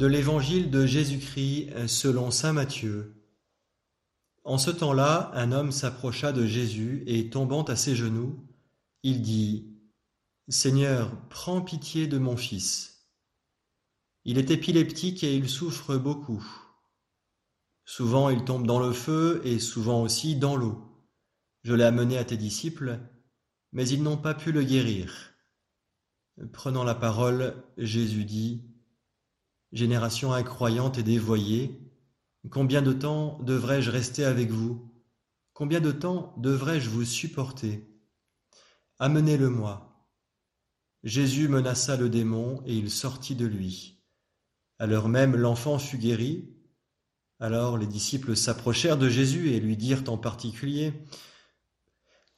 De l'Évangile de Jésus-Christ selon Saint Matthieu. En ce temps-là, un homme s'approcha de Jésus et tombant à ses genoux, il dit, Seigneur, prends pitié de mon fils. Il est épileptique et il souffre beaucoup. Souvent il tombe dans le feu et souvent aussi dans l'eau. Je l'ai amené à tes disciples, mais ils n'ont pas pu le guérir. Prenant la parole, Jésus dit, Génération incroyante et dévoyée, combien de temps devrais-je rester avec vous? Combien de temps devrais-je vous supporter? Amenez-le-moi. Jésus menaça le démon et il sortit de lui. À l'heure même, l'enfant fut guéri. Alors les disciples s'approchèrent de Jésus et lui dirent en particulier,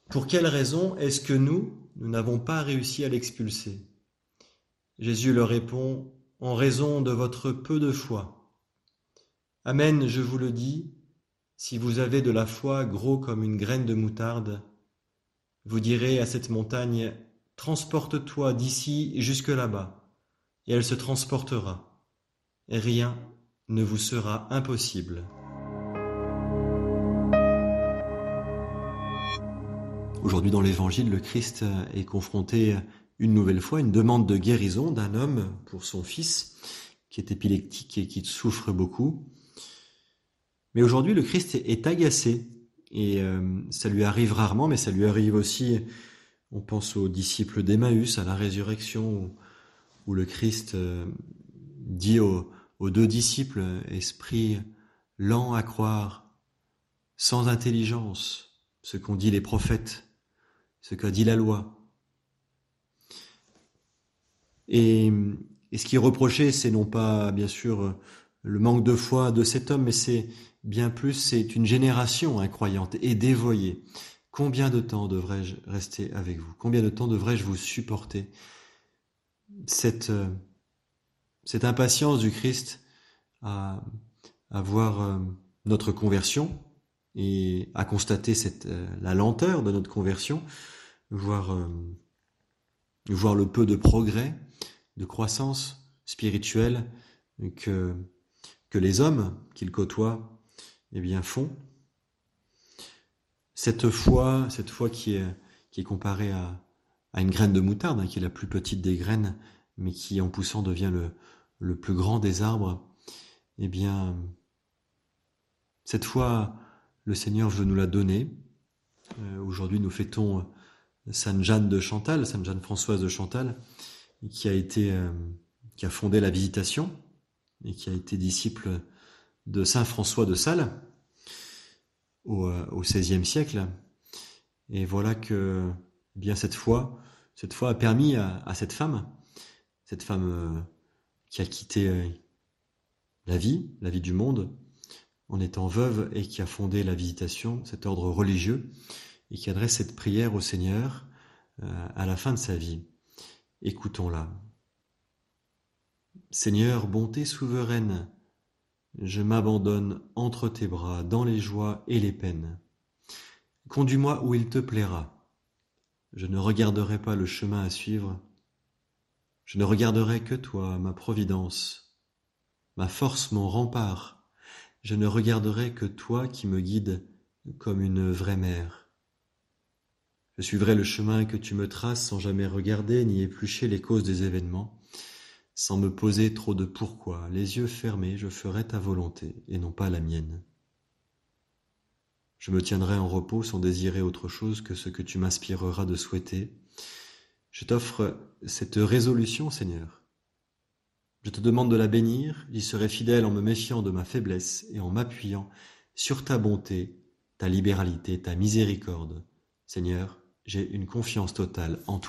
Pour quelle raison est-ce que nous, nous n'avons pas réussi à l'expulser? Jésus leur répond, en raison de votre peu de foi. Amen, je vous le dis, si vous avez de la foi gros comme une graine de moutarde, vous direz à cette montagne, transporte-toi d'ici jusque là-bas, et elle se transportera, rien ne vous sera impossible. Aujourd'hui dans l'Évangile, le Christ est confronté une nouvelle fois une demande de guérison d'un homme pour son fils qui est épileptique et qui souffre beaucoup. Mais aujourd'hui, le Christ est agacé et euh, ça lui arrive rarement, mais ça lui arrive aussi, on pense aux disciples d'Emmaüs, à la résurrection, où, le Christ euh, dit aux, aux deux disciples, esprit lent à croire, sans intelligence, ce qu'ont dit les prophètes, ce qu'a dit la loi. Et, ce qui est reproché, c'est non pas, bien sûr, le manque de foi de cet homme, mais c'est bien plus, c'est une génération incroyante et dévoyée. Combien de temps devrais-je rester avec vous? Combien de temps devrais-je vous supporter? Cette, cette impatience du Christ à, à voir euh, notre conversion et à constater cette, euh, la lenteur de notre conversion, voir, euh, voir le peu de progrès, de croissance spirituelle que, que les hommes qu'il côtoie eh bien, font. Cette foi, cette foi qui est, qui est comparée à, à une graine de moutarde, hein, qui est la plus petite des graines, mais qui en poussant devient le, le plus grand des arbres, eh bien, cette foi, le Seigneur veut nous la donner. Euh, aujourd'hui, nous fêtons Sainte Jeanne de Chantal, Sainte Jeanne Françoise de Chantal, qui a été, euh, qui a fondé la Visitation et qui a été disciple de saint François de Sales au, euh, XVIe siècle. Et voilà que eh bien cette foi, cette foi a permis à, cette femme, cette femme euh, qui a quitté la vie, la vie du monde, en étant veuve et qui a fondé la Visitation, cet ordre religieux, et qui adresse cette prière au Seigneur à la fin de sa vie. Écoutons-la. Seigneur, bonté souveraine, je m'abandonne entre tes bras dans les joies et les peines. Conduis-moi où il te plaira. Je ne regarderai pas le chemin à suivre. Je ne regarderai que toi, ma providence, ma force, mon rempart. Je ne regarderai que toi qui me guides comme une vraie mère. Je suivrai le chemin que tu me traces sans jamais regarder ni éplucher les causes des événements, sans me poser trop de pourquoi, les yeux fermés, je ferai ta volonté et non pas la mienne. Je me tiendrai en repos sans désirer autre chose que ce que tu m'inspireras de souhaiter. Je t'offre cette résolution, Seigneur. Je te demande de la bénir, j'y serai fidèle en me méfiant de ma faiblesse et en m'appuyant sur ta bonté, ta libéralité, ta miséricorde. Seigneur, j'ai une confiance totale en toi.